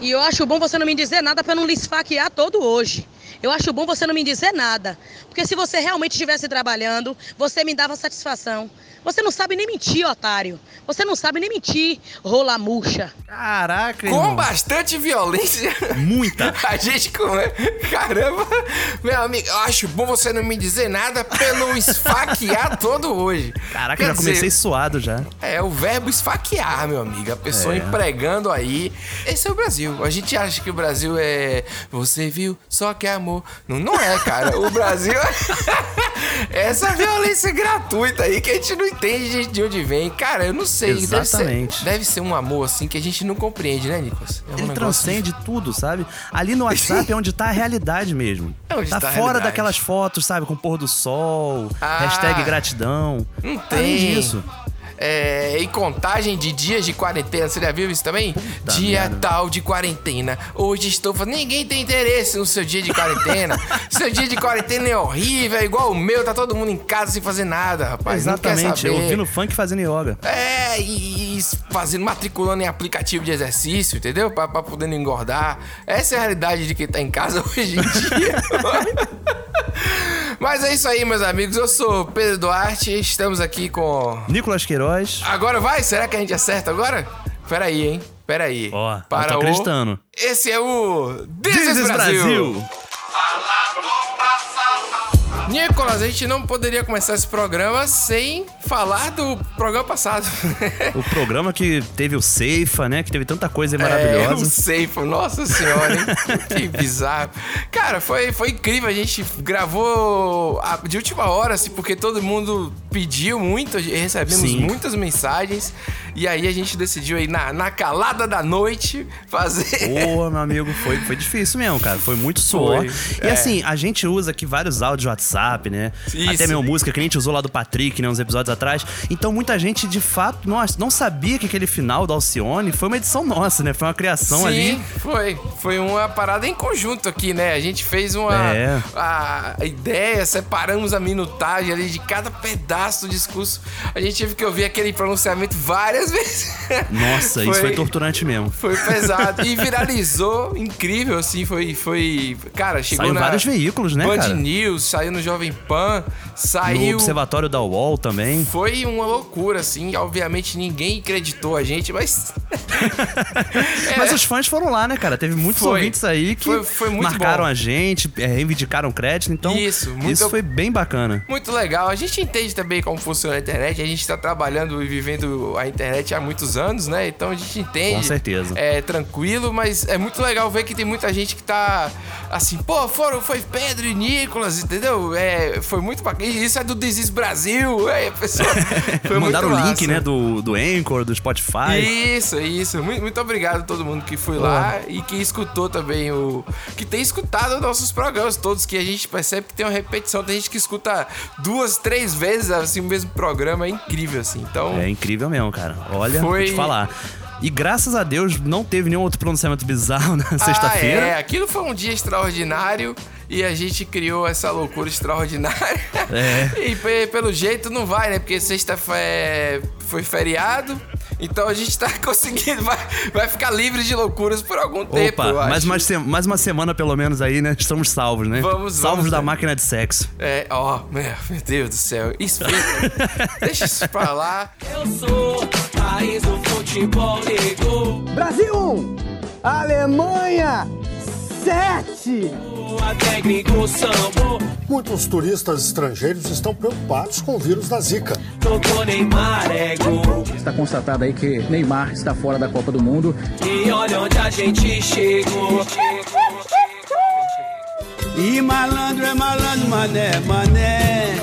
E eu acho bom você não me dizer nada para não lhe esfaquear todo hoje. Eu acho bom você não me dizer nada. Porque se você realmente estivesse trabalhando, você me dava satisfação. Você não sabe nem mentir, otário. Você não sabe nem mentir, rola murcha. Caraca, Com irmão. bastante violência. Muita. A gente come... Caramba, meu amigo, eu acho bom você não me dizer nada não esfaquear todo hoje. Caraca, Quer já comecei dizer, suado já. É o verbo esfaquear, meu amigo. A pessoa É. empregando aí. Esse é o Brasil. A gente acha que o Brasil é. Você viu, só que é amor. Não, não é, cara. O Brasil é essa violência gratuita aí que a gente não entende de onde vem. Cara, eu não sei. Deve Exatamente. ser, deve ser um amor assim que a gente não compreende, né, Nicolas? É um Ele transcende tudo, sabe? Ali no WhatsApp é onde tá a realidade mesmo. É onde tá tá fora daquelas fotos, sabe? Com pôr do sol, Ah. hashtag gratidão. Não Além tem. disso. É, e contagem de dias de quarentena, você já viu isso também? dia merda. tal de quarentena. Hoje estou fazendo. Ninguém tem interesse no seu dia de quarentena. seu dia de quarentena é horrível, é igual o meu, tá todo mundo em casa sem fazer nada, rapaz. Exatamente, saber. ouvindo funk fazendo yoga. É, e, e fazendo, matriculando em aplicativo de exercício, entendeu? Pra, pra poder não engordar. Essa é a realidade de quem tá em casa hoje em dia. Mas é isso aí, meus amigos. Eu sou Pedro Duarte, estamos aqui com. Nicolas Queiroz. Agora vai? Será que a gente acerta agora? Pera aí, hein? Pera aí. Ó, eu Para tô o- acreditando. Esse é o This, This is is Brasil. Brasil. Nicolas, a gente não poderia começar esse programa sem falar do programa passado. O programa que teve o Ceifa, né? Que teve tanta coisa É, o maravilhosa. Safe, nossa senhora, hein? que bizarro. Cara, foi, foi incrível. A gente gravou de última hora, assim, porque todo mundo pediu muito, recebemos Sim. muitas mensagens. E aí a gente decidiu aí, na, na calada da noite, fazer. Pô, meu amigo, foi, foi difícil mesmo, cara. Foi muito suor. Foi, E é. assim, a gente usa aqui vários áudios de WhatsApp, né? Isso. Até mesmo música que a gente usou lá do Patrick, né? Uns episódios atrás. Então muita gente, de fato, nossa, não sabia que aquele final do Alcione foi uma edição nossa, né? Foi uma criação Sim, ali. foi. Foi uma parada em conjunto aqui, né? A gente fez uma É. a, ideia, separamos a minutagem ali de cada pedaço do discurso. A gente teve que ouvir aquele pronunciamento várias vezes. Nossa, isso foi torturante mesmo. Foi pesado. E viralizou, incrível, assim, foi. foi cara, chegou Saiu na. vários veículos, né, Band cara? News, saiu no Jovem Pan, No saiu. Observatório da UOL também. Foi uma loucura, assim. Obviamente ninguém acreditou a gente, mas. Mas os fãs foram lá, né, cara? Teve muitos É. Foi. ouvintes aí que Foi- foi marcaram bom. a gente, é, reivindicaram crédito. Então, Isso, muito- isso foi bem bacana. Muito legal. A gente entende também como funciona a internet. A gente tá trabalhando e vivendo a internet há muitos anos, né? Então a gente entende. Com certeza. É tranquilo, mas é muito legal ver que tem muita gente que tá assim, pô, foram, foi Pedro e Nicolas, entendeu? É, foi muito bacana. E Isso é do Desis Brasil. É, pessoal. Foi Mandaram o link, né, do, do Anchor, do Spotify. Isso, isso. Muito, muito obrigado a todo mundo que foi lá e que escutou também o. Que tem escutado nossos programas todos, que a gente percebe que tem uma repetição. Tem gente que escuta duas, três vezes assim, o mesmo programa. É incrível, assim. Então. É incrível mesmo, cara. Olha, Foi- vou te falar. E graças a Deus não teve nenhum outro pronunciamento bizarro na Ah, sexta-feira. é, aquilo foi um dia extraordinário e a gente criou essa loucura extraordinária. É. E pe- pelo jeito não vai, né? Porque sexta foi feriado. Então a gente tá conseguindo, vai, vai ficar livre de loucuras por algum tempo. Opa, eu acho. mais uma, se- mais uma semana pelo menos aí, né? Estamos salvos, né? Vamos, salvos vamos, da né? máquina de sexo. É, ó, meu, meu Deus do céu. Isso, deixa isso pra lá. Eu sou país do futebol negro. Brasil 1, Alemanha 7. Muitos turistas estrangeiros estão preocupados com o vírus da Zika. É. Está constatado aí que Neymar está fora da Copa do Mundo. E olha onde a gente chegou. E malandro é malandro, mané, mané.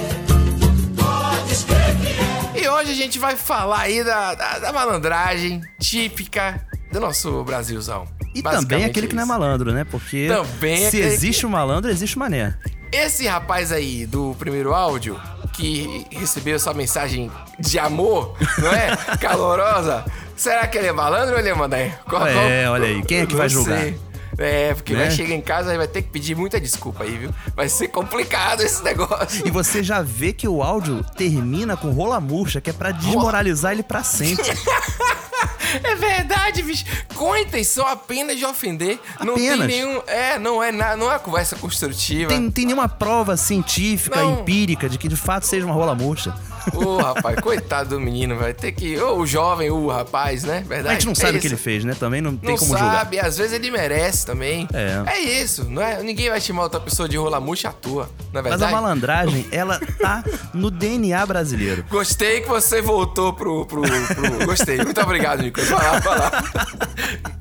E hoje a gente vai falar aí da, da, da malandragem típica do nosso Brasilzão. E também Basicamente aquele que não é malandro, né? Porque Também se aquele existe o malandro, existe o mané. Esse rapaz aí do primeiro áudio, que recebeu sua mensagem de amor, não é? Calorosa. Será que ele é malandro ou ele é mané? Qual- É, olha aí, quem é que vai julgar? sei. É, porque Né? vai chegar em casa e vai ter que pedir muita desculpa aí, viu? Vai ser complicado esse negócio. E você já vê que o áudio termina com rola murcha, que é pra desmoralizar ele pra sempre. É verdade, bicho. Com a intenção apenas de ofender. Não Apenas. tem nenhum. É, não é nada, não é conversa construtiva. Tem, tem nenhuma prova científica, Não. empírica, de que de fato seja uma rola murcha. Ô, rapaz, coitado do menino, vai ter que. Ô, o jovem, o rapaz, né? Verdade. A gente não É sabe o que ele fez, né? Também não tem Não como julgar. sabe, às vezes ele merece também. É. isso, não é? Ninguém vai chamar outra pessoa de rola murcha à toa, não é Mas verdade? a malandragem, ela tá no DNA brasileiro. Gostei que você voltou pro. pro, pro- Gostei. Muito obrigado, Nico. Vai lá, vai lá.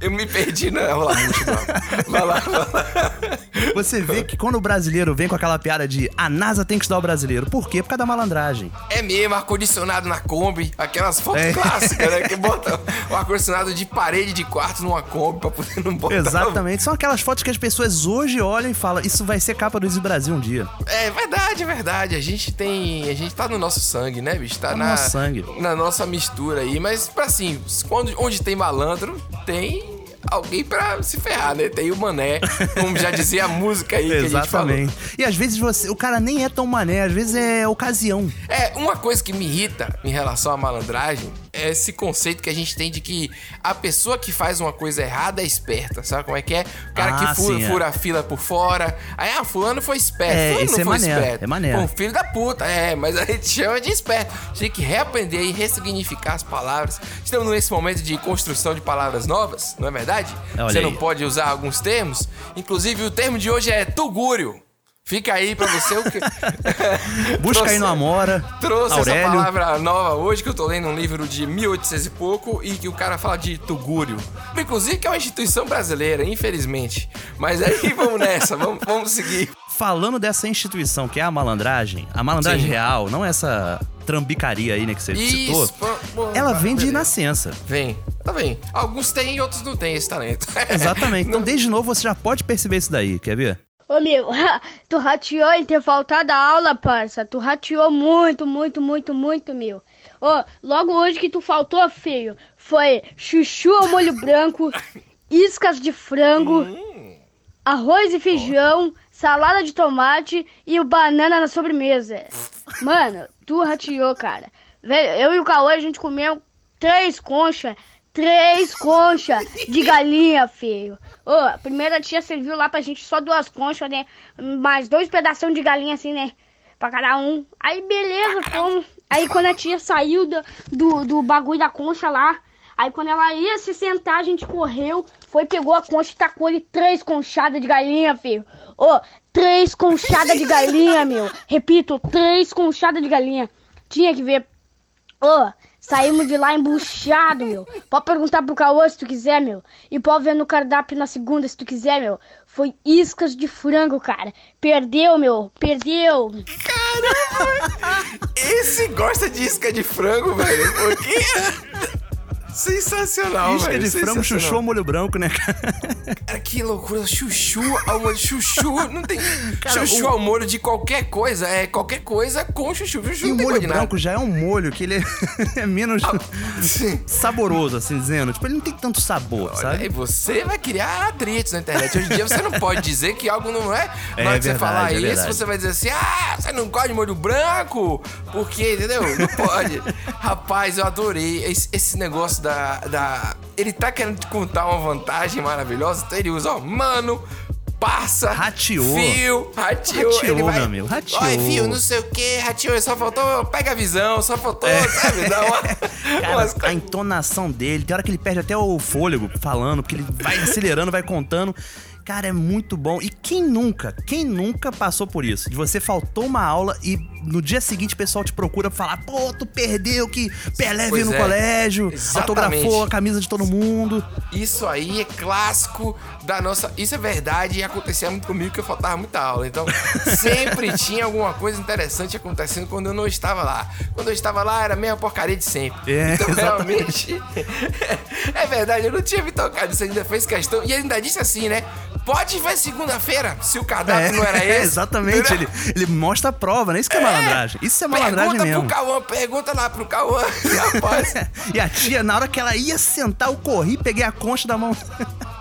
Eu me perdi na rola murcha, não. Vai lá, vai lá. Você vê que quando o brasileiro vem com aquela piada de a NASA tem que estudar o brasileiro. Por quê? Por causa da malandragem. É mesmo, ar-condicionado na Kombi, aquelas fotos É. clássicas, né? Que bota o ar-condicionado de parede de quarto numa Kombi pra poder não botar. Exatamente. São aquelas fotos que as pessoas hoje olham e falam: Isso vai ser capa do Easy Brasil um dia. É verdade, é verdade. A gente tem. A gente tá no nosso sangue, né, bicho? Tá, Tá no na, nosso sangue. na nossa mistura aí. Mas, pra assim, quando, onde tem malandro, tem alguém pra se ferrar, né? Tem o mané, como já dizia a música aí que a gente falou. Exatamente. E às vezes você, o cara nem é tão mané, às vezes é ocasião. É, uma coisa que me irrita em relação à malandragem esse conceito que a gente tem de que a pessoa que faz uma coisa errada é esperta, sabe como é que é? O cara Ah, que fura, sim, é. fura a fila por fora, aí, ah, fulano foi esperto, É, fulano não é foi maneiro, esperto. é maneiro. Pô, filho da puta, é, mas a gente chama de esperto. A gente tem que reaprender e ressignificar as palavras. Estamos nesse momento de construção de palavras novas, não é verdade? Olha Você aí. não pode usar alguns termos, inclusive o termo de hoje é tugúrio. Fica aí pra você o que... Busca aí Trouxe- no Amora. Trouxe essa Aurélio. palavra nova hoje, que eu tô lendo um livro de 1800 e pouco, e que o cara fala de tugúrio. Inclusive que é uma instituição brasileira, infelizmente. Mas aí vamos nessa, vamos, vamos seguir. Falando dessa instituição que é a malandragem, a malandragem Sim. real, não essa trambicaria aí, né, que você citou. Isso, pô, Ela vem de beleza. nascença. Vem, tá bem. Alguns têm e outros não têm esse talento. Exatamente. Então, Não- desde novo, você já pode perceber isso daí, quer ver? Ô meu, tu rateou em ter faltado a aula, parça. Tu rateou muito, muito, muito, muito, meu. Ô, logo hoje que tu faltou, feio, foi chuchu ao molho branco, iscas de frango, arroz e feijão, salada de tomate e o banana na sobremesa. Mano, tu rateou, cara. Velho, eu e o Cauê, a gente comeu três conchas, três conchas de galinha, feio. Ô, a primeira tia serviu lá pra gente só duas conchas, né? Mais dois pedaços de galinha, assim, né? Pra cada um. Aí, beleza, fomos. Aí, quando a tia saiu do, do, do bagulho da concha lá, aí quando ela ia se sentar, a gente correu, foi, pegou a concha e tacou ali três conchadas de galinha, filho. Ô, três conchadas de galinha, meu. Repito, três conchadas de galinha. Tinha que ver. Ô, saímos de lá embuchado, meu. Pode perguntar pro Caô se tu quiser, meu. E pode ver no cardápio na segunda se tu quiser, meu. Foi iscas de frango, cara. Perdeu, meu. Perdeu. Esse gosta de isca de frango, velho. Porque... Sensacional, Isca velho. de frango, chuchu ao molho branco, né, cara? Cara, que loucura. Chuchu ao molho. Chuchu. Não tem. Cara, chuchu o- ao molho de qualquer coisa. É qualquer coisa com chuchu. Chuchu E não o molho nada. branco já é um molho que ele é menos Sim. saboroso, assim dizendo. Tipo, ele não tem tanto sabor, Olha, sabe? E você vai criar atritos na internet. Hoje em dia você não pode dizer que algo não é. É Na hora que você verdade, falar é isso, verdade. você vai dizer assim: ah, você não gosta de molho branco? Porque, entendeu? Não pode. Rapaz, eu adorei esse, esse negócio da, da. Ele tá querendo te contar uma vantagem maravilhosa, então ele usa, ó, mano. Passa, Rateou. fio, rateou, Rateou, vai, meu amigo, rateou. Olha, fio, não sei o que, rateou, só faltou, pega a visão, só faltou, sabe, dá uma, É. Cara, umas a entonação dele, tem hora que ele perde até o fôlego falando, porque ele vai acelerando, vai contando. Cara, é muito bom. E quem nunca, quem nunca passou por isso? De você faltou uma aula e no dia seguinte o pessoal te procura pra falar: pô, tu perdeu que Pelé Pois veio no é, colégio, exatamente. autografou a camisa de todo mundo. Isso aí é clássico da nossa. Isso é verdade e acontecia muito comigo que eu faltava muita aula. Então, sempre tinha alguma coisa interessante acontecendo quando eu não estava lá. Quando eu estava lá, era a mesma porcaria de sempre. É, então, exatamente. realmente. é verdade, eu não tinha me tocado. Você ainda fez questão. E ainda disse assim, né? Pode ver segunda-feira, se o cardápio não era esse. exatamente. Ele, ele mostra a prova, né? Isso que é, malandragem. Isso é malandragem pergunta mesmo. pro Cauã, pergunta lá pro Cauã, rapaz. E a tia, na hora que ela ia sentar, eu corri, peguei a concha da mão.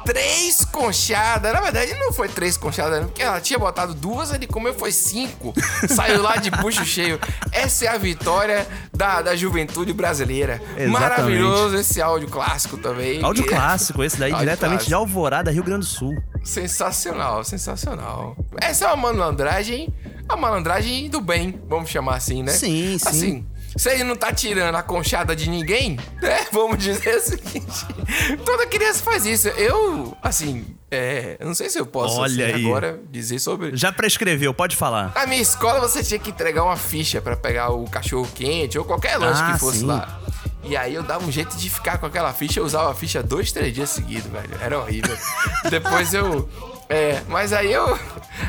três conchadas. Na verdade, não foi três conchadas, porque ela tinha botado duas, ele comeu foi cinco. Saiu lá de bucho cheio. Essa é a vitória da, da juventude brasileira. Exatamente. Maravilhoso esse áudio clássico também. Áudio Que- clássico, esse daí, Áudio diretamente clássico. de Alvorada, Rio Grande do Sul. Sensacional, sensacional. Essa é uma malandragem, a malandragem do bem, vamos chamar assim, né? Sim, sim. Assim, se ele não tá tirando a conchada de ninguém, né? Vamos dizer o seguinte: toda criança faz isso. Eu, assim, é, eu não sei se eu posso Olha assim, agora dizer sobre. Já prescreveu, pode falar. Na minha escola você tinha que entregar uma ficha pra pegar o cachorro quente ou qualquer lanche Ah, que fosse sim. lá. E aí eu dava um jeito de ficar com aquela ficha, eu usava a ficha dois, três dias seguidos, velho. Era horrível. Depois eu. É, mas aí eu.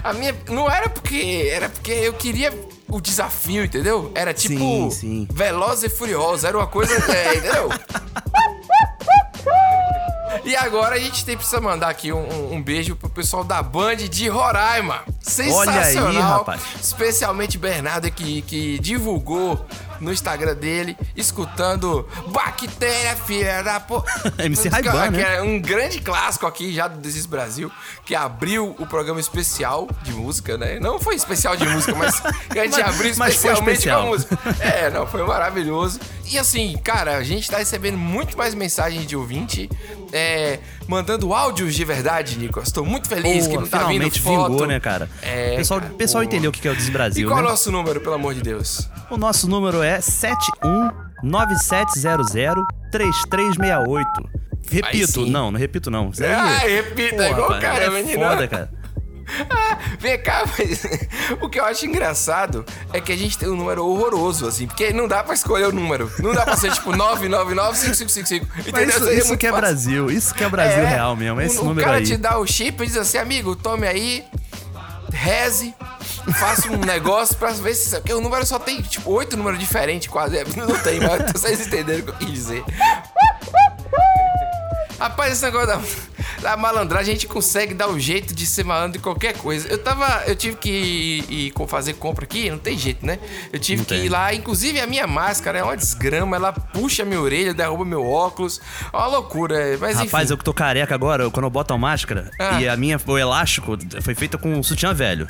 A minha. Não era porque. Era porque eu queria o desafio, entendeu? Era tipo. Sim, sim. Veloz e Furioso. Era uma coisa. É, entendeu? E agora a gente tem, precisa mandar aqui um, um- um beijo pro pessoal da Band de Roraima. Sensacional. Olha aí, rapaz. Especialmente Bernardo que, que divulgou no Instagram dele, escutando Bactéria Filha da Pô. MC Ray-Ban, Que né? é um grande clássico aqui já do Desis Brasil, que abriu o programa especial de música, né? Não foi especial de música, mas que a gente Mas- abriu especialmente especial. com a música. É, não, foi maravilhoso. E assim, cara, a gente tá recebendo muito mais mensagens de ouvinte, é, mandando áudios de verdade, Nicolas. Tô muito feliz Pô, que não tá vindo foto. vingou, né, cara? É, pessoal, cara, pessoal pô. entendeu o que é o E Desbrasil, qual é né? o nosso número, pelo amor de Deus? O nosso número é 7197003368. Repito, não, não repito não. Isso aí- Ah, repita, é igual rapaz, cara, é menino. foda, cara. Ah, vem cá, mas o que eu acho engraçado é que a gente tem um número horroroso, assim, porque não dá pra escolher o número. Não dá pra ser tipo 9995555. Mas Entendeu? isso, isso muito que é fácil. Brasil, isso que é Brasil É, real mesmo, esse o, o número cara aí. te dá o chip e diz assim, amigo, tome aí, reze, faça um negócio pra ver se... Porque o número só tem, tipo, oito números diferentes quase. É, Não tem, mas vocês entenderam o que eu quis dizer. Rapaz, esse negócio da, da malandragem, a gente consegue dar um jeito de ser malandro em qualquer coisa. Eu tava. Eu tive que ir, ir fazer compra aqui, não tem jeito, né? Eu tive Não que tem. ir lá, inclusive a minha máscara é uma desgrama, ela puxa minha orelha, derruba meu óculos. É uma loucura, mas Rapaz, enfim. eu que tô careca agora, quando eu boto a máscara Ah. e a minha, o elástico foi feito com um sutiã velho.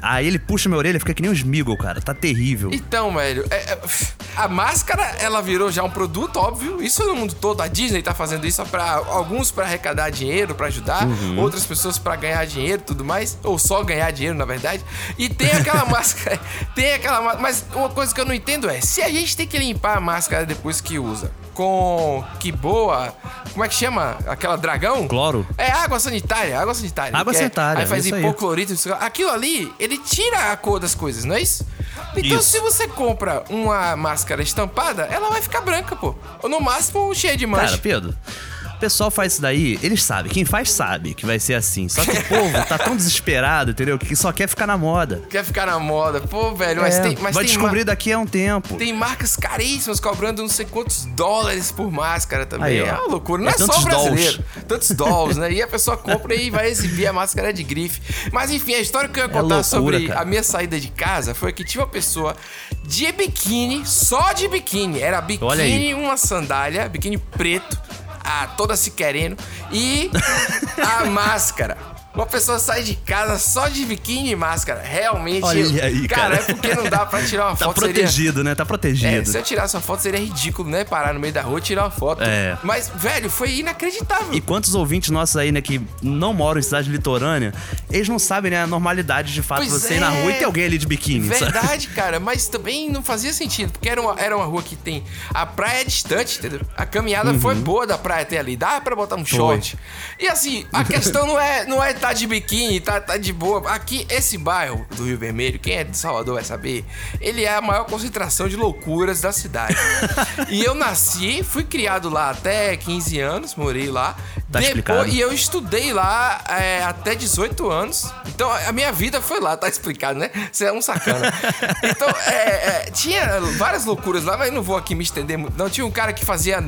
Aí ele puxa minha orelha, fica que nem um Smiggle, cara. Tá terrível. Então, velho, é- é, a máscara, ela virou já um produto, óbvio. Isso no mundo todo. A Disney tá fazendo isso para alguns pra arrecadar dinheiro, pra ajudar, Uhum. outras pessoas pra ganhar dinheiro e tudo mais, ou só ganhar dinheiro, na verdade. E tem aquela máscara, tem aquela máscara, mas uma coisa que eu não entendo é, se a gente tem que limpar a máscara depois que usa, com que boa, como é que chama? Aquela dragão? Cloro. É água sanitária, água sanitária. Água é- sanitária, Aí faz aí. hipoclorito, lá. aquilo ali, ele tira a cor das coisas, não é isso? Então, Isso. se você compra uma máscara estampada, ela vai ficar branca, pô. Ou no máximo cheia de mancha. Cara, Pedro, pessoal faz isso daí, eles sabem. Quem faz sabe que vai ser assim. Só que o povo tá tão desesperado, entendeu? Que só quer ficar na moda. Quer ficar na moda. Pô, velho, mas É, tem. Mas vai tem descobrir daqui a um tempo. Tem marcas caríssimas cobrando não sei quantos dólares por máscara também. Aí, é uma loucura. Não É é, só brasileiro. Tantos dolls, né? E a pessoa compra e vai exibir a máscara de grife. Mas enfim, a história que eu ia contar loucura, sobre cara. a minha saída de casa foi que tinha uma pessoa de biquíni, só de biquíni. Era biquíni, uma sandália, biquíni preto, a, toda se querendo, e a máscara. Uma pessoa sai de casa só de biquíni e máscara. Realmente. Olha aí, cara. é porque não dá pra tirar uma Tá foto. seria- protegido, né? Tá é, protegido. se eu tirasse uma foto seria ridículo, né? Parar no meio da rua e tirar uma foto. É. Mas, velho, foi inacreditável. E quantos ouvintes nossos aí, né, que não moram em cidade litorânea, eles não sabem, né, a normalidade de fato Pois você ir na é. rua e ter alguém ali de biquíni. sabe? Verdade, cara, mas também não fazia sentido, porque era uma, era uma rua que tem. A praia é distante, entendeu? A caminhada foi boa da praia até ali, dá pra botar um short. E assim, a questão não é não é tá de biquíni, tá, tá de boa. Aqui, esse bairro do Rio Vermelho, quem é de Salvador vai saber, ele é a maior concentração de loucuras da cidade. e eu nasci, fui criado lá até 15 anos, morei lá. Tá explicado. e eu estudei lá é, até 18 anos. Então a minha vida foi lá, tá explicado, né? Você é um sacana. Então, é, é, tinha várias loucuras lá, mas não vou aqui me estender muito. Não, tinha um cara que fazia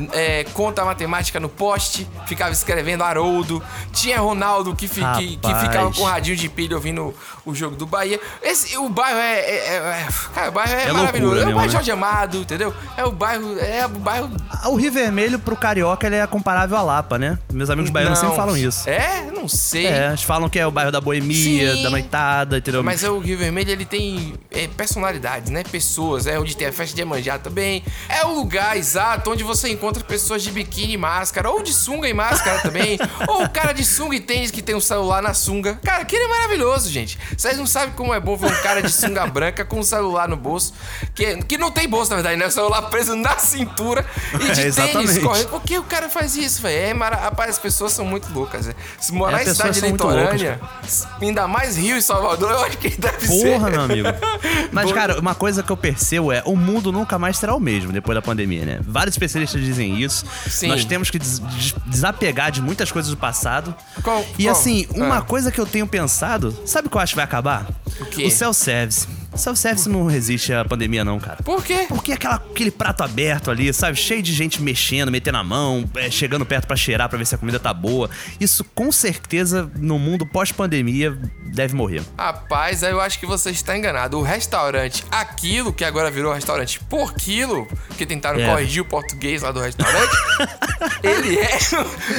conta matemática no poste, ficava escrevendo Haroldo. Tinha Ronaldo que, fi- que, que, que com o radinho de pilha ouvindo o, jogo do Bahia. Esse, o bairro é, é- é- é- Cara, o bairro é, É maravilhoso. loucura é o bairro né? Jorge Amado, entendeu? É o bairro. É o bairro. Ah, O Rio Vermelho pro carioca ele é comparável à Lapa, né? Meus amigos baianos Não. sempre falam isso. É? Não sei. É, eles falam que é o bairro da boemia, Sim. da noitada, entendeu? Mas é o Rio Vermelho, ele tem é, personalidades, né? Pessoas. É onde tem a festa de Iemanjá também. É o lugar exato onde você encontra pessoas de biquíni e máscara. Ou de sunga e máscara também. ou o cara de sunga e tênis que tem um celular na sunga. Cara, aquele é maravilhoso, gente. Vocês não sabem como é bom ver um cara de sunga branca com um celular no bolso. Que, que não tem bolso, na verdade, né? O celular preso na cintura e de É, tênis correndo. Por que o cara faz isso, velho? É, mara... Rapaz, as pessoas são muito loucas. né? Se morar É, em cidade loucas, litorânea, ainda mais Rio e Salvador, eu acho que deve ser. Porra, meu amigo. Mas, cara, uma coisa que eu percebo é o mundo nunca mais será o mesmo depois da pandemia, né? Vários especialistas dizem isso. Sim. Nós temos que des- des- desapegar de muitas coisas do passado. Qual- e qual? assim, uma Ah. coisa que eu tenho pensado, sabe o que eu acho que vai acabar? O quê? O self-service. Self-service não resiste à pandemia, não, cara. Por quê? Porque aquela, aquele prato aberto ali, sabe? Cheio de gente mexendo, metendo a mão, é, chegando perto pra cheirar pra ver se a comida tá boa. Isso com certeza no mundo pós-pandemia deve morrer. Rapaz, aí eu acho que você está enganado. O restaurante Aquilo, que agora virou restaurante por quilo, que tentaram É. corrigir o português lá do restaurante, ele é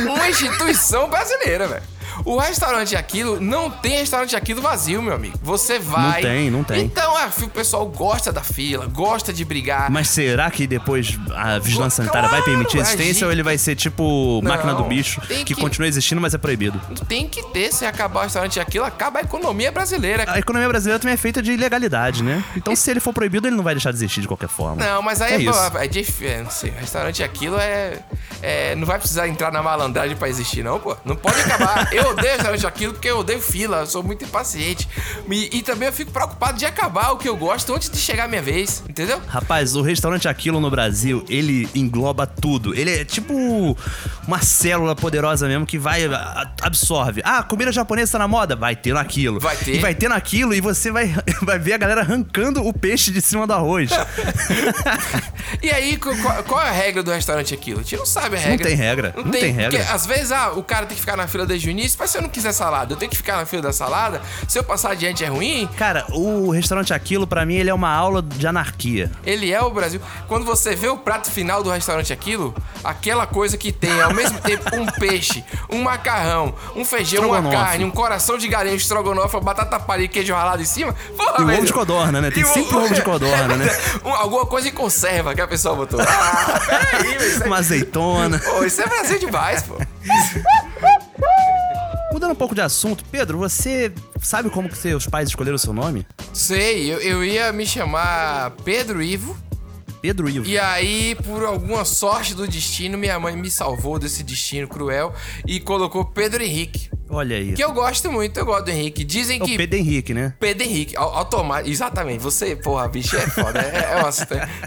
uma instituição brasileira, velho. O restaurante Aquilo não tem restaurante Aquilo vazio, meu amigo. Você vai. Não tem, não tem. Então, ah, o pessoal gosta da fila, gosta de brigar. Mas será que depois a vigilância Claro, sanitária vai permitir a existência ou ele vai ser tipo máquina do Não, bicho, que, que- continua existindo, mas é proibido? Tem que ter, se acabar o restaurante Aquilo, acaba a economia brasileira. A economia brasileira também é feita de ilegalidade, né? Então se ele for proibido, ele não vai deixar de existir de qualquer forma. Não, mas aí É é, isso. é dif- é, não sei, restaurante aquilo é, é. Não vai precisar entrar na malandragem pra existir, não, pô. Não pode acabar. eu odeio restaurante aquilo porque eu odeio fila, eu sou muito impaciente. E, e também eu fico preocupado de acabar o que eu gosto antes de chegar a minha vez, entendeu? Rapaz, o restaurante Aquilo no Brasil, ele engloba tudo. Ele é tipo uma célula poderosa mesmo que vai, absorve. Ah, comida japonesa tá na moda? Vai ter naquilo. Vai ter. E vai ter naquilo e você vai, vai ver a galera arrancando o peixe de cima do arroz. E aí, qual, qual é a regra do restaurante aquilo? A gente não sabe a regra. tem regra, não tem regra. Porque às vezes, ah, o cara tem que ficar na fila desde o início, mas se eu não quiser salada, eu tenho que ficar na fila da salada. Se eu passar adiante é ruim, Cara, o restaurante Aquilo, pra mim, ele é uma aula de anarquia. Ele é o Brasil. Quando você vê o prato final do restaurante aquilo, aquela coisa que tem ao mesmo tempo um peixe, um macarrão, um feijão, uma carne, um coração de galinha, um estrogonofe, batata palha e queijo ralado em cima. Porra, E o ovo de codorna, né? Tem E o- sempre ovo de codorna, né? Um- alguma coisa em conserva que a pessoa botou. Ah, peraí. Isso é, Uma azeitona. pô, isso é Brasil demais, pô. Mudando um pouco de assunto, Pedro, você sabe como que seus pais escolheram o seu nome? Sei, eu, eu ia me chamar Pedro Ivo. Pedro Ivo. E aí, por alguma sorte do destino, minha mãe me salvou desse destino cruel e colocou Pedro Henrique. Olha aí. Que eu gosto muito, eu gosto do Henrique. Dizem É o que. Pedro Henrique, né? Pedro Henrique, automático. Exatamente, você, porra, bicho, é foda. É,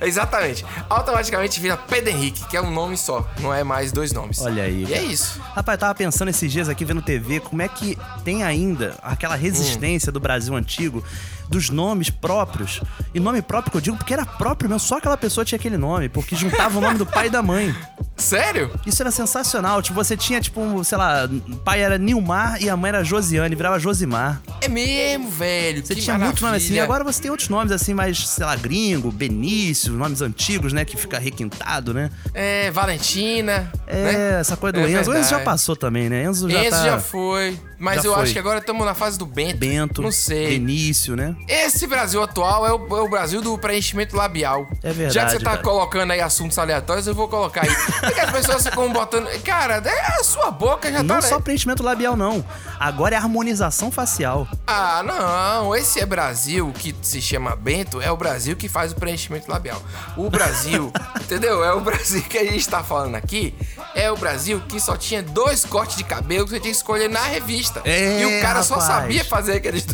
é. Exatamente. Automaticamente vira Pedro Henrique, que é um nome só, não é mais dois nomes. Olha aí. E é isso. Rapaz, eu tava pensando esses dias aqui vendo TV, como é que tem ainda aquela resistência do Brasil antigo dos nomes próprios. E nome próprio que eu digo porque era próprio mesmo, só aquela pessoa tinha aquele nome, porque juntava o nome do pai e da mãe. Sério? Isso era sensacional. Tipo, você tinha, tipo, um, sei lá, o pai era Nilmar e a mãe era Josiane, virava Josimar. É mesmo, velho. Você tinha muito nome assim. maravilha. Agora você tem outros nomes assim, mais, sei lá, gringo, Benício, nomes antigos, né? Que fica requintado, né? É, Valentina. É, né? essa coisa do É Enzo. O Enzo já verdade. passou também, né? Enzo já Enzo tá... já foi. Mas Já eu foi. acho que agora estamos na fase do Bento. Bento, Não sei. Benício, né? Esse Brasil atual é o, é o Brasil do preenchimento labial. É verdade, Já que você tá colocando aí assuntos aleatórios, eu vou colocar aí. Porque as pessoas ficam botando. Cara, é a sua boca já tá. Não só preenchimento labial, não. Agora é harmonização facial. Ah, não. Esse é Brasil que se chama Bento, é o Brasil que faz o preenchimento labial. O Brasil, entendeu? É o Brasil que a gente tá falando aqui. É o Brasil que só tinha dois cortes de cabelo que você tinha que escolher na revista. É, e o cara só rapaz. sabia fazer aqueles.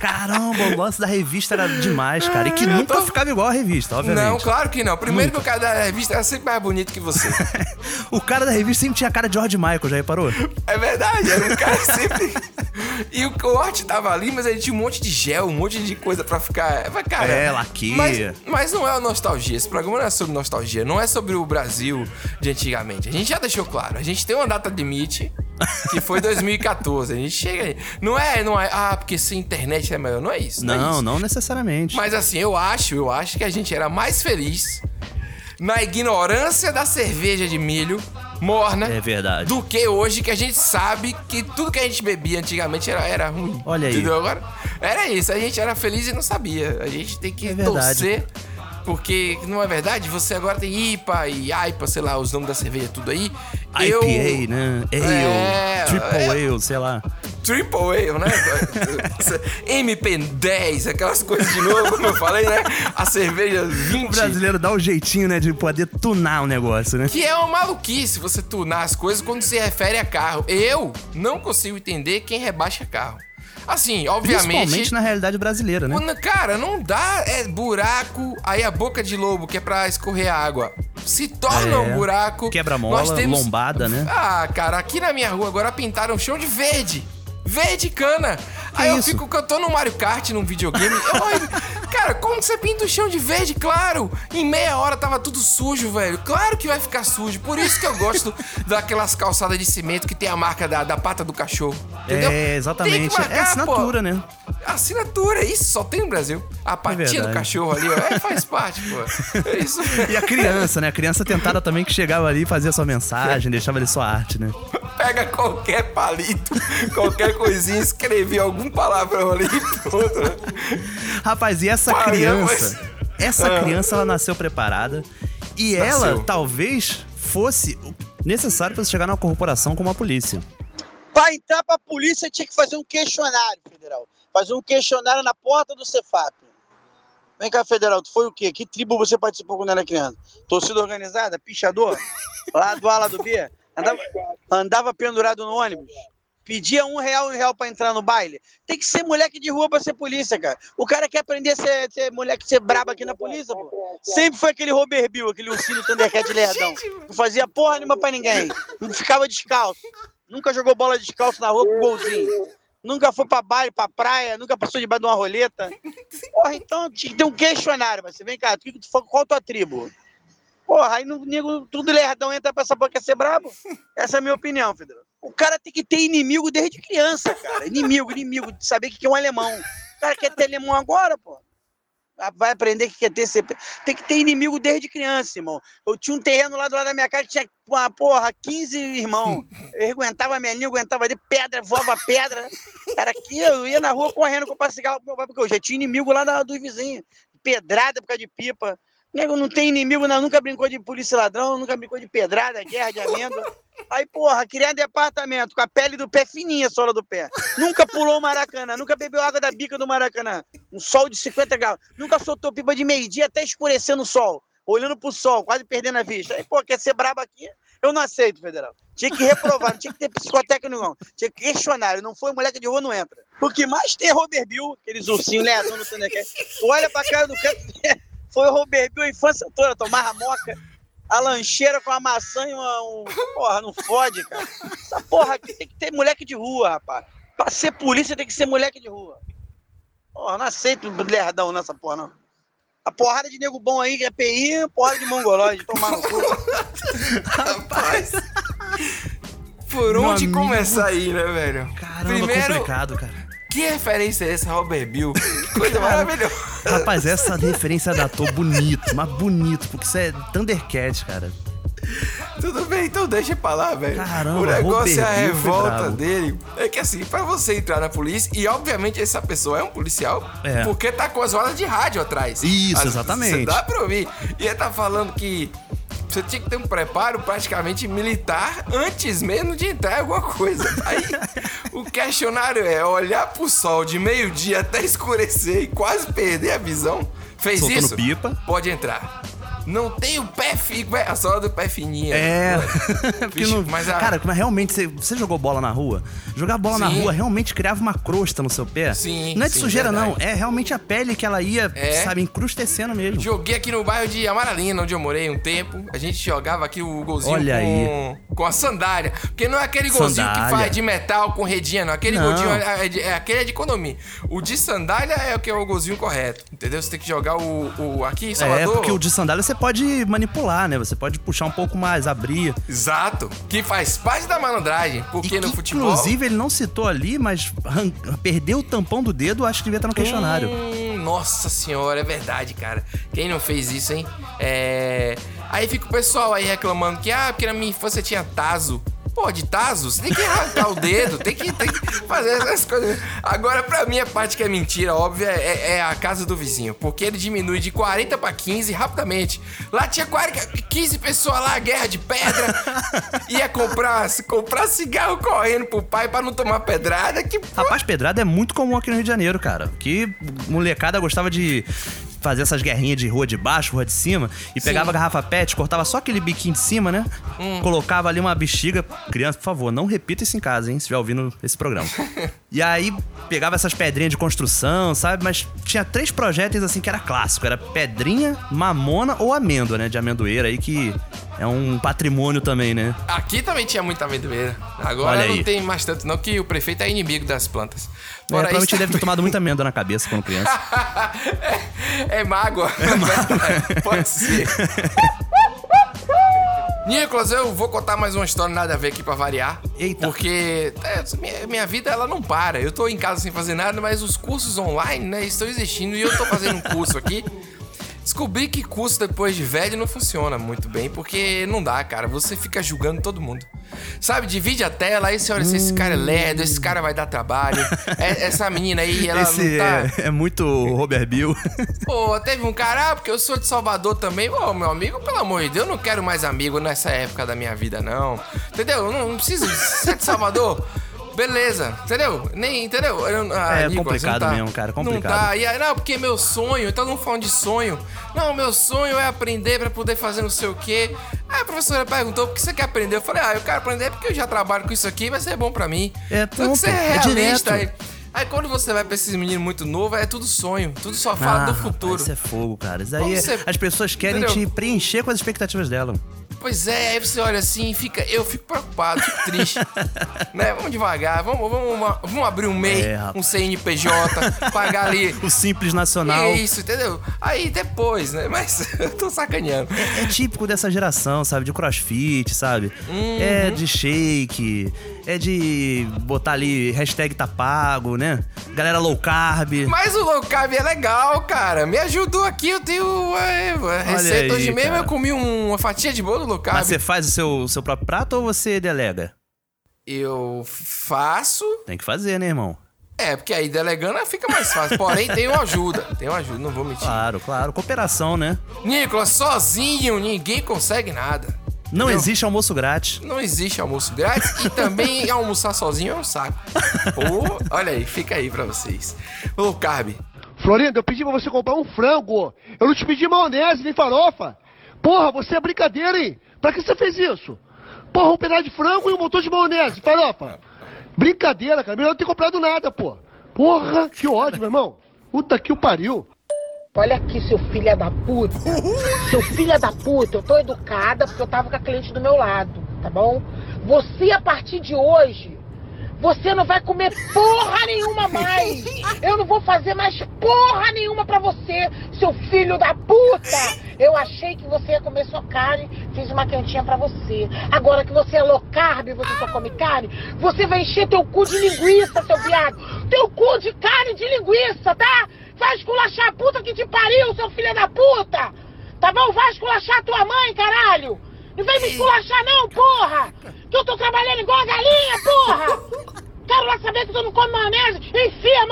Caramba, o lance da revista era demais, cara. E que nunca ficava igual a revista, obviamente. Não, claro que não. Primeiro que o cara da revista era sempre mais bonito que você. O cara da revista sempre tinha cara de George Michael, já reparou? É verdade, era um cara sempre. E o corte tava ali, mas ele tinha um monte de gel, um monte de coisa pra ficar. Mas, Cara, É, laque. Mas, mas não é a nostalgia. Esse programa não é sobre nostalgia. Não é sobre o Brasil de antigamente. A gente já deixou claro. A gente tem uma data limite. que foi 2014. A gente chega aí. Não é, não é, ah, porque se a internet é melhor. Não é isso. Não, é Não, isso. não necessariamente. Mas assim, eu acho, eu acho que a gente era mais feliz na ignorância da cerveja de milho morna É verdade. do que hoje que a gente sabe que tudo que a gente bebia antigamente era, era ruim. Olha aí. Entendeu agora? Era isso, a gente era feliz e não sabia. A gente tem que É verdade. torcer. Porque, não é verdade? Você agora tem IPA e AIPA, sei lá, os nomes da cerveja, tudo aí. Eu- IPA, né? Ale, É, Triple é. Ale, sei lá. Triple Ale, né? MP10, aquelas coisas de novo, como eu falei, né? A cerveja 20. O brasileiro dá o jeitinho, né, de poder tunar o negócio, né? Que é uma maluquice você tunar as coisas quando se refere a carro. Eu não consigo entender quem rebaixa carro. Assim, obviamente. Principalmente na realidade brasileira, né? Cara, não dá. É buraco, aí a boca de lobo, que é pra escorrer água, se torna É, um buraco. quebra-mola, temos- lombada, né? Ah, cara, aqui na minha rua agora pintaram o chão de verde. Verde cana. aí eu isso? fico que eu tô no Mario Kart num videogame. eu cara, como você pinta o chão de verde? Claro, em meia hora tava tudo sujo, velho. Claro que vai ficar sujo. Por isso que eu gosto daquelas calçadas de cimento que tem a marca da, da pata do cachorro. Entendeu? É, exatamente. que marcar, é assinatura, pô. né? Assinatura, isso só tem no Brasil. A patinha do verdade. cachorro ali, ó. É, faz parte, pô. É isso. E a criança, né? A criança tentada também que chegava ali e fazia sua mensagem, deixava ali sua arte, né? Pega qualquer palito, qualquer coisinha, escrevia algum palavrão ali e pronto. Rapaz, e essa Pariu, criança? Essa Ah. criança, ela nasceu preparada. E Nasceu. ela talvez fosse necessário pra você chegar numa corporação como a polícia. Pra entrar pra polícia tinha que fazer um questionário, federal. Fazer um questionário na porta do Cefap. Vem cá, federal, tu foi o quê? Que tribo você participou quando era criança? Torcida organizada? Pichador? Lá do A, lá do B? Andava, andava pendurado no ônibus? Pedia um real, um real pra entrar no baile? Tem que ser moleque de rua pra ser polícia, cara. O cara quer aprender a ser, ser moleque, ser brabo aqui na polícia, pô. Sempre foi aquele Robert Bill, aquele ursinho Thundercat lerdão. Não fazia porra nenhuma pra ninguém. Não ficava descalço. Nunca jogou bola descalço na rua com golzinho. Nunca foi pra baile, pra praia, nunca passou debaixo de uma roleta. Porra, então tinha que ter um questionário. Mas você vem cá, qual a tua tribo? Porra, aí no nego, tudo lerdão entra pra essa quer ser brabo. Essa é a minha opinião, Federal. O cara tem que ter inimigo desde criança, cara. Inimigo, inimigo, de saber que é um alemão. O cara quer ter alemão agora, pô. Vai aprender que quer ter CP. Tem que ter inimigo desde criança, irmão. Eu tinha um terreno lá do lado da minha casa que tinha uma porra, 15 irmãos. Eu aguentava a minha língua, aguentava ali pedra, voava pedra. Era aqui, eu ia na rua correndo com o cigarro pro meu pai, porque eu já tinha inimigo lá dos vizinhos. Pedrada por causa de pipa. Nego não tem inimigo, não. Nunca brincou de polícia ladrão, nunca brincou de pedrada, guerra de amêndoa. Aí, porra, criar departamento com a pele do pé fininha, a sola do pé. Nunca pulou o Maracanã, nunca bebeu água da bica do Maracanã. Um sol de 50 graus. Nunca soltou pipa de meio-dia até escurecer no sol. Olhando pro sol, quase perdendo a vista. Aí, pô, quer ser brabo aqui? Eu não aceito, federal. Tinha que reprovar, não tinha que ter psicotécnico, não. Tinha que questionário. Não foi moleque de rua, não entra. O que mais tem é Robert Bill, aqueles ursinhos lerdão no Thundercat. Tu olha pra cara do canto, foi o Robert Bill a infância toda, tomava moca, a lancheira com a maçã e uma. Um... Porra, não fode, cara. Essa porra aqui tem que ter moleque de rua, rapaz. Pra ser polícia tem que ser moleque de rua. Porra, não aceito lerdão nessa porra, não. A porrada de nego bom aí, que é PI, porrada de mongolóide, tomar no cu. Rapaz. Por onde amigo. começar aí, né, velho? Caramba, complicado, cara. Que referência é essa, Robert Bill? Que coisa maravilhosa. Rapaz, essa referência da Tô bonito, mas bonito, porque isso é Thundercat, cara. Tudo bem, então deixa pra lá, velho. Caramba, o negócio é a revolta dele. É que assim, pra você entrar na polícia, e obviamente essa pessoa é um policial, É. porque tá com as horas de rádio atrás. Isso, As- exatamente. Você dá pra ouvir. E ele tá falando que você tinha que ter um preparo praticamente militar antes mesmo de entrar em alguma coisa. Aí o questionário é olhar pro sol de meio-dia até escurecer e quase perder a visão. Fez Soltando isso? pipa. Pode entrar. Não tem o pé fico, a sola do pé fininha. É. Porque Vixe, não- mas a- Cara, mas realmente, você, você jogou bola na rua? Jogar bola na Sim. rua realmente criava uma crosta no seu pé? Sim, Não é de sim, sujeira, verdade. não. É realmente a pele que ela ia, É. sabe, encrustecendo mesmo. Joguei aqui no bairro de Amaralina, onde eu morei um tempo. A gente jogava aqui o golzinho Olha com, com a sandália. Porque não é aquele golzinho que Sandália. faz de metal com redinha, não. Aquele Não. golzinho é, é é- aquele é de economia. O de sandália é o que é o golzinho correto. Entendeu? Você tem que jogar o. o aqui em É, Salvador. porque o de sandália você pode manipular, né? Você pode puxar um pouco mais, abrir. Exato. Que faz parte da malandragem. Porque no futebol. Inclusive, ele não citou ali, mas perdeu o tampão do dedo, acho que devia estar no questionário. Hum, nossa senhora, é verdade, cara. Quem não fez isso, hein? É. Aí fica o pessoal aí reclamando que, ah, porque na minha infância tinha taso. Pô, de você tem que arrancar o dedo, tem que, tem que fazer essas coisas. Agora, pra mim, a parte que é mentira, óbvia, é, é a casa do vizinho. Porque ele diminui de 40 pra 15 rapidamente. Lá tinha 40, 15 pessoas lá, guerra de pedra. Ia comprar, comprar cigarro correndo pro pai pra não tomar pedrada. Que Rapaz, pedrada é muito comum aqui no Rio de Janeiro, cara. Que molecada gostava de fazer essas guerrinhas de rua de baixo, rua de cima, e pegava a garrafa pet, cortava só aquele biquinho de cima, né? Colocava ali uma bexiga. Criança, por favor, não repita isso em casa, hein? Se estiver ouvindo esse programa. e aí pegava essas pedrinhas de construção, sabe? Mas tinha três projéteis assim que era clássico. Era pedrinha, mamona ou amêndoa, né? De amendoeira aí que é um patrimônio também, né? Aqui também tinha muita amendoeira. Agora não tem mais tanto, não, que o prefeito é inimigo das plantas. É, Fora provavelmente isso, ele deve ter tomado muita amêndoa na cabeça quando criança. é mágoa. Pode ser. Nicolas, eu vou contar mais uma história nada a ver aqui pra variar. Eita. Porque é, minha, minha vida ela não para. Eu tô em casa sem fazer nada, mas os cursos online, né, estão existindo e eu tô fazendo um curso aqui. Descobri que curso depois de velho não funciona muito bem, porque não dá, cara. Você fica julgando todo mundo. Sabe, divide a tela, aí você olha assim, esse cara é lerdo, esse cara vai dar trabalho. É- essa menina aí, ela Esse não tá. é, é muito Robert Bill. Pô, teve um cara, ah, porque eu sou de Salvador também. Ô, meu amigo, pelo amor de Deus, eu não quero mais amigo nessa época da minha vida, não. Entendeu? Eu não, não preciso ser de Salvador. Beleza, entendeu? Nem, entendeu? Eu- ah, É Nicolas, complicado tá. mesmo, cara, complicado. Não tá. E aí, não, porque meu sonho, então não falando de sonho. Não, meu sonho é aprender pra poder fazer não sei o quê. Aí a professora perguntou, por que você quer aprender? Eu falei, ah, eu quero aprender porque eu já trabalho com isso aqui, vai ser bom pra mim. É, Então pronto, você é é realista. direto. Aí, quando você vai pra esses meninos muito novos, é tudo sonho. Tudo só fala do rapaz, futuro. Isso é fogo, cara. Isso aí é- você- as pessoas querem Entendeu? te preencher com as expectativas dela. Pois é, aí você olha assim, fica, eu fico preocupado, fico triste. né? Vamos devagar, vamos, vamos, vamos abrir um MEI, É, um CNPJ, pagar ali. O Simples Nacional. Isso, entendeu? Aí depois, né? Mas eu tô sacaneando. É típico dessa geração, sabe? De crossfit, sabe? Uhum. É de shake, é de botar ali hashtag tá pago, né? Galera low carb. Mas o low carb é legal, cara. Me ajudou aqui, eu tenho receita. aí, Hoje mesmo cara. eu comi um- uma fatia de bolo low carb. Mas você faz o seu, seu próprio prato ou você delega? Eu faço. Tem que fazer, né, irmão? É, porque aí delegando fica mais fácil. Porém, tem uma ajuda. Tem uma ajuda, não vou mentir. Claro, claro. Cooperação, né? Nicolas, sozinho ninguém consegue nada. Não Entendeu? existe almoço grátis. Não existe almoço grátis e também almoçar sozinho é um saco. Pô, olha aí, fica aí pra vocês. Ô, Carb, Florinda, eu pedi pra você comprar um frango. Eu não te pedi maionese nem farofa. Porra, você é brincadeira, hein? Pra que você fez isso? Porra, um pedaço de frango e um motor de maionese, farofa. Brincadeira, cara. Melhor não ter comprado nada, pô. Porra, que ódio, meu irmão. Puta que o pariu. Olha aqui, seu filho da puta. Seu filho da puta, eu tô educada porque eu tava com a cliente do meu lado, tá bom? Você, a partir de hoje, você não vai comer porra nenhuma mais. Eu não vou fazer mais porra nenhuma pra você, seu filho da puta. Eu achei que você ia comer sua carne, fiz uma quentinha pra você. Agora que você é low carb, você só come carne, você vai encher teu cu de linguiça, seu viado. Teu cu de carne de linguiça, tá? Vai esculachar a puta que te pariu, seu filho da puta! Tá bom? Vai esculachar tua mãe, caralho! Não vem me esculachar não, porra! Que eu tô trabalhando igual a galinha, porra! Saber que tu não come maionese, enfia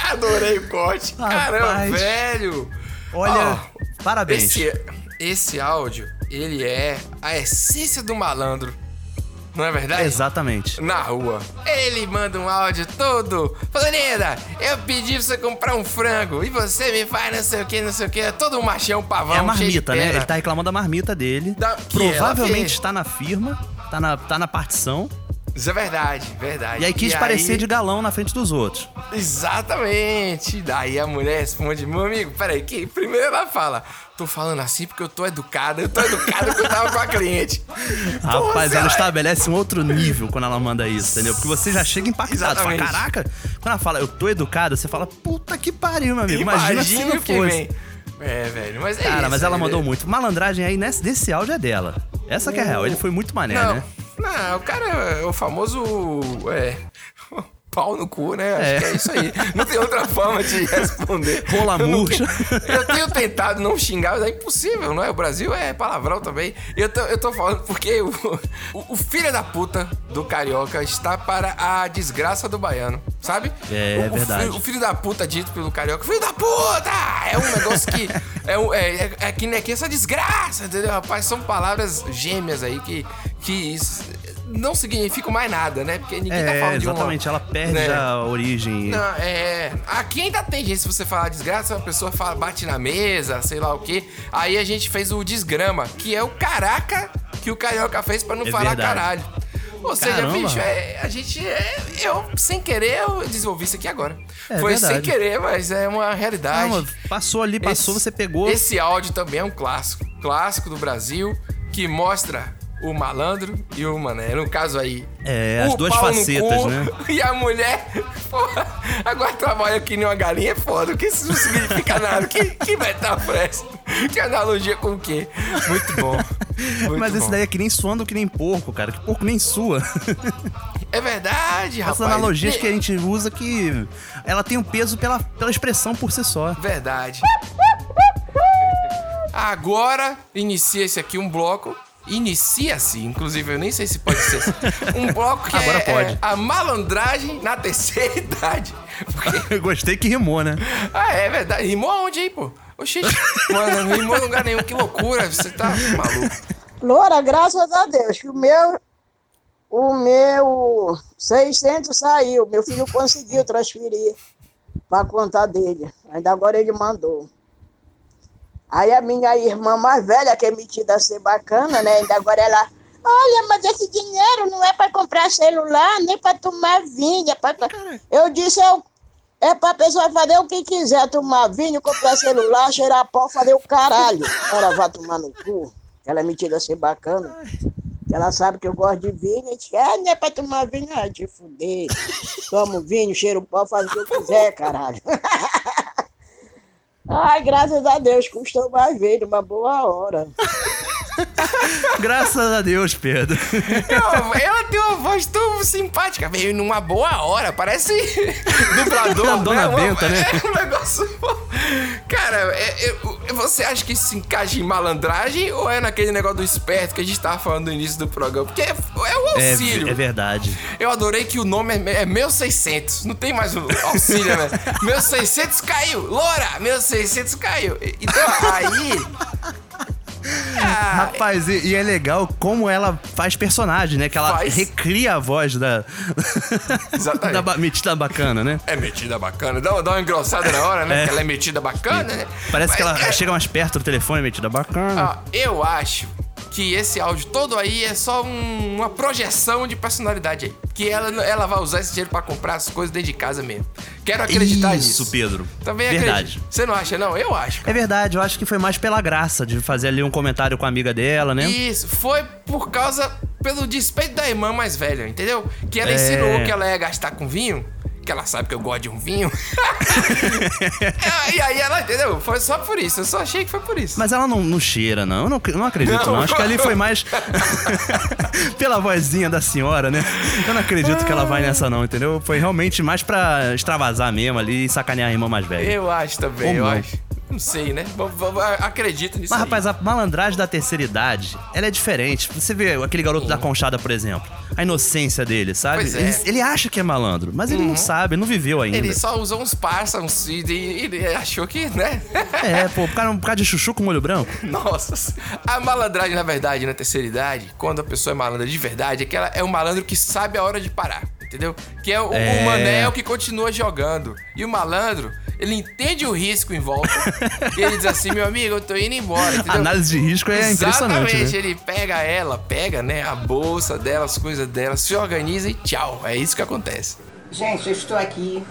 adorei o corte. Caramba, Rapaz. velho. Olha, Ó, parabéns. Esse, esse áudio, ele é a essência do malandro. Não é verdade? Exatamente. Na rua. Ele manda um áudio todo. Florinda, eu pedi pra você comprar um frango e você me faz não sei o que, não sei o que. Todo um machão, pavão, É a marmita, né? Ele tá reclamando da marmita dele. Da- ela Provavelmente está na firma, tá na, tá na partição. Isso é verdade, verdade. E aí quis parecer de galão na frente dos outros. Exatamente. Daí a mulher responde, meu amigo, peraí, que primeiro ela fala, tô falando assim porque eu tô educada, eu tô educada porque eu tava com a cliente. Rapaz, Pô, ela você- estabelece um outro nível quando ela manda isso, entendeu? Porque você já chega impactado. Fala, caraca, quando ela fala, eu tô educada, você fala, puta que pariu, meu amigo. Imagina, Imagina se não o que fosse. vem. É, velho, mas é Cara, isso, mas ela ele- mandou muito. Malandragem aí nesse, nesse áudio é dela. Essa que é a real. Ele foi muito mané, Não, né? Não, o cara é o famoso. É. Pau no cu, né? Acho É. que é isso aí. Não tem outra forma de responder. Rola murcha. Eu tenho tentado não xingar, mas é impossível, não é? O Brasil é palavrão também. E eu tô, eu tô falando porque o, o, o filho da puta do carioca está para a desgraça do baiano, sabe? É, O- o verdade. filho- o filho da puta dito pelo carioca, filho da puta! É um negócio que. É, é, é, é que nem que essa desgraça, entendeu? Rapaz, são palavras gêmeas aí que, que não significam mais nada, né? Porque ninguém tá É, falando de uma. exatamente. Ela perde né? a origem. Não, é. Aqui ainda tem gente, se você falar desgraça, a pessoa fala, bate na mesa, sei lá o quê. Aí a gente fez o desgrama, que é o caraca que o carioca fez pra não É falar verdade. caralho. Ou seja, Caramba. bicho, é, a gente. É, eu, sem querer, eu desenvolvi isso aqui agora. É Foi verdade. sem querer, mas é uma realidade. Não, passou ali, passou, você pegou. Esse áudio também é um clássico. Clássico do Brasil, que mostra o malandro e o mané. No caso aí. É, as duas facetas, cu né? E a mulher, porra, agora trabalha que nem uma galinha é foda, porque isso não significa nada. Que, que metáfora Que analogia com o quê? Muito bom. Muito Mas esse bom. daí é que nem suando que nem porco, cara. Que porco nem sua. É verdade, rapaz. Essas analogias E- que a gente usa que ela tem um peso pela, pela expressão por si só. Verdade. Agora inicia-se aqui um bloco. Inicia-se, inclusive, eu nem sei se pode ser. assim. Um bloco que Agora é, pode. é a malandragem na terceira idade. Eu gostei que rimou, né? Ah, é verdade. Rimou aonde aí, pô? Oxi, mano, não rimou em lugar nenhum. Que loucura, você tá maluco. Loura, graças a Deus, que o meu, o meu 600 saiu, meu filho conseguiu transferir para conta dele. Ainda agora ele mandou. Aí a minha irmã mais velha, que é metida a ser bacana, né? Ainda agora ela, olha, mas esse dinheiro não é para comprar celular, nem para tomar vinho. É pra... Eu disse, eu, é para pessoa fazer o que quiser, tomar vinho, comprar celular, cheirar pó, fazer o caralho. Ela vai tomar no cu. Ela é metida a ser bacana. Ela sabe que eu gosto de vinho. E diz, ah, não é pra tomar vinho, ah, te fuder. Tomo vinho, cheiro pó, faz o que eu quiser, caralho. Ai, graças a Deus, custou mais ver, uma boa hora. Graças a Deus, Pedro. Não, ela tem uma voz tão simpática, veio numa boa hora, parece dublador. Dona né? Uma- Benta, né? É um negócio. Cara, é- é- você acha que isso se encaixa em malandragem ou é naquele negócio do esperto que a gente tava falando no início do programa? Porque é, é o É, auxílio. é verdade. Eu adorei que o nome é, é Meu 600. Não tem mais o auxílio, né? Meu 600 caiu. Loura, meu 600 caiu. Então, aí... Ah, Rapaz, e, e é legal como ela faz personagem, né? Que ela Faz. recria a voz da. Exatamente. da metida bacana, né? É metida bacana. Dá, dá uma engrossada na hora, né? É. Que ela é metida bacana, né? Parece que Mas, ela é, chega mais perto do telefone, metida bacana. ó, eu acho que esse áudio todo aí é só um- uma projeção de personalidade aí. Que ela, ela vai usar esse dinheiro pra comprar as coisas dentro de casa mesmo. Quero acreditar Isso, nisso. Pedro. Também Verdade. acredito. Você não acha, não? Eu acho. É verdade, eu acho que foi mais pela graça de fazer ali um comentário com a amiga dela, né? Isso, foi por causa, pelo despeito da irmã mais velha, entendeu? Que ela É. ensinou que ela ia gastar com vinho, que ela sabe que eu gosto de um vinho. E aí ela, entendeu? Foi só por isso, eu só achei que foi por isso. Mas ela não, não cheira, não. Eu não, não acredito, Não. não. Acho que ali foi mais pela vozinha da senhora, né? Eu não acredito que ela vai nessa, não, entendeu? Foi realmente mais pra extravasar mesmo ali e sacanear a irmã mais velha. Eu acho também, Ou eu não. acho. Não sei, né? Acredito nisso Mas, aí. rapaz, a malandragem da terceira idade, ela é diferente. Você vê aquele garoto da Conchada, por exemplo. A inocência dele, sabe? Pois é. Ele, ele acha que é malandro, mas ele Uhum. não sabe, ele não viveu ainda. Ele só usou uns pássaros e e- ele achou que, né? É, pô, por causa, por causa de chuchu com molho branco. Nossa, a malandragem, na verdade, na terceira idade, quando a pessoa é malandra de verdade, é que ela é um malandro que sabe a hora de parar, entendeu? Que é o, É. o manel que continua jogando. E o malandro, ele entende o risco em volta. e ele diz assim, meu amigo, eu tô indo embora, entendeu? Análise de risco é impressionante, Exatamente, né? ele pega ela, pega, né, a bolsa dela, as coisas dela, se organiza e tchau. É isso que acontece. Gente, eu estou aqui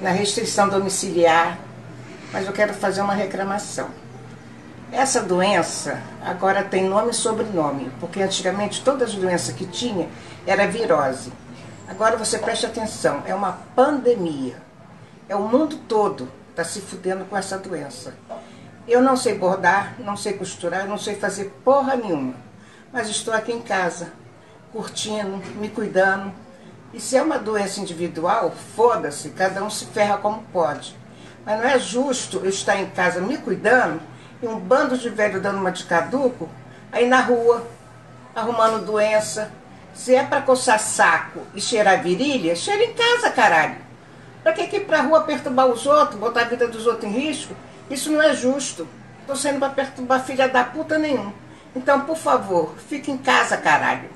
na restrição domiciliar, mas eu quero fazer uma reclamação. Essa doença agora tem nome e sobrenome, porque antigamente todas as doenças que tinha era virose. Agora você preste atenção, é uma pandemia. É o mundo todo tá se fudendo com essa doença. Eu não sei bordar, não sei costurar, não sei fazer porra nenhuma. Mas estou aqui em casa, curtindo, me cuidando. E se é uma doença individual, foda-se, cada um se ferra como pode. Mas não é justo eu estar em casa me cuidando e um bando de velho dando uma de caduco, aí na rua, arrumando doença. Se é pra coçar saco e cheirar virilha, cheira em casa, caralho. Pra que ir pra rua perturbar os outros, botar a vida dos outros em risco? Isso não é justo. Tô saindo pra perturbar filha da puta nenhum. Então, por favor, fique em casa, caralho.